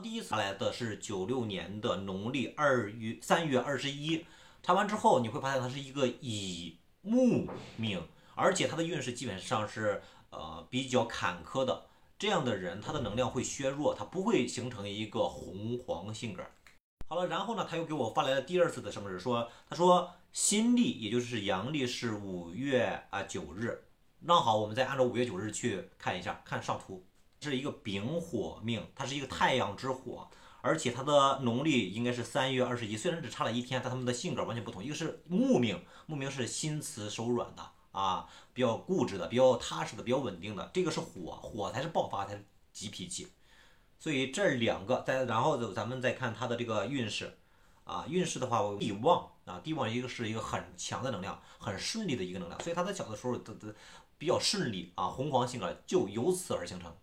第一次来的是九六年的农历二月三月二十一，查完之后你会发现他是一个乙木命，而且他的运势基本上是呃比较坎坷的。这样的人他的能量会削弱，他不会形成一个红黄性格。好了，然后呢，他又给我发来了第二次的生日，说他说新历也就是阳历是五月啊九日，那好，我们再按照五月九日去看一下，看上图。是一个丙火命，它是一个太阳之火，而且它的农历应该是三月二十一，虽然只差了一天，但他们的性格完全不同。一个是木命，木命是心慈手软的啊，比较固执的，比较踏实的，比较稳定的。这个是火，火才是爆发，才是急脾气。所以这两个，再然后咱们再看他的这个运势啊，运势的话，地旺啊，地旺一个是一个很强的能量，很顺利的一个能量，所以他在小的时候的的比较顺利啊，红黄性格就由此而形成。